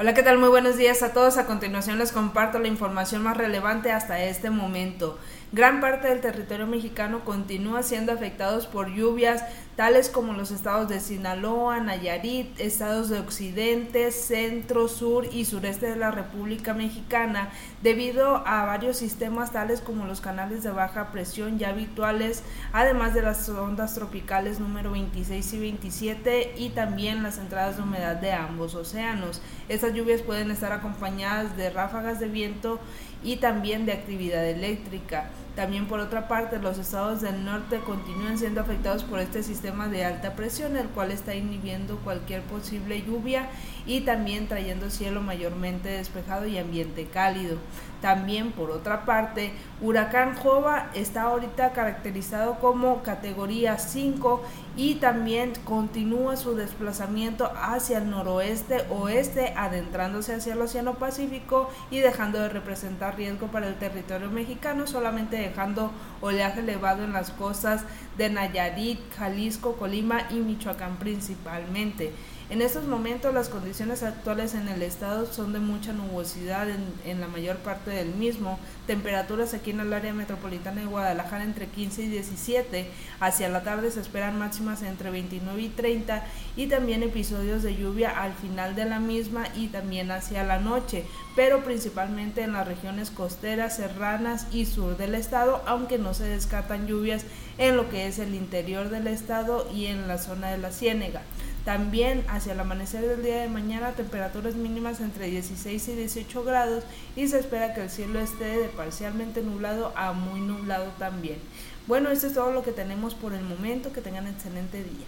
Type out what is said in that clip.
Hola, ¿qué tal? Muy buenos días a todos. A continuación les comparto la información más relevante hasta este momento. Gran parte del territorio mexicano continúa siendo afectados por lluvias, tales como los estados de Sinaloa, Nayarit, estados de Occidente, Centro, Sur y Sureste de la República Mexicana, debido a varios sistemas tales como los canales de baja presión ya habituales, además de las ondas tropicales número 26 y 27 y también las entradas de humedad de ambos océanos. Estas lluvias pueden estar acompañadas de ráfagas de viento y también de actividad eléctrica. También por otra parte, los estados del norte continúan siendo afectados por este sistema de alta presión, el cual está inhibiendo cualquier posible lluvia y también trayendo cielo mayormente despejado y ambiente cálido. También por otra parte, Huracán Jova está ahorita caracterizado como categoría 5 y también continúa su desplazamiento hacia el noroeste oeste, adentrándose hacia el Océano Pacífico y dejando de representar riesgo para el territorio mexicano, solamente dejando oleaje elevado en las costas de Nayarit, Jalisco, Colima y Michoacán principalmente. En estos momentos las condiciones actuales en el estado son de mucha nubosidad en, la mayor parte del mismo, temperaturas aquí en el área metropolitana de Guadalajara entre 15 y 17, hacia la tarde se esperan máximas entre 29 y 30 y también episodios de lluvia al final de la misma y también hacia la noche, pero principalmente en las regiones costeras, serranas y sur del estado, aunque no se descartan lluvias en lo que es el interior del estado y en la zona de la ciénega. También hacia el amanecer del día de mañana temperaturas mínimas entre 16 y 18 grados y se espera que el cielo esté de parcialmente nublado a muy nublado también. Bueno, esto es todo lo que tenemos por el momento. Que tengan excelente día.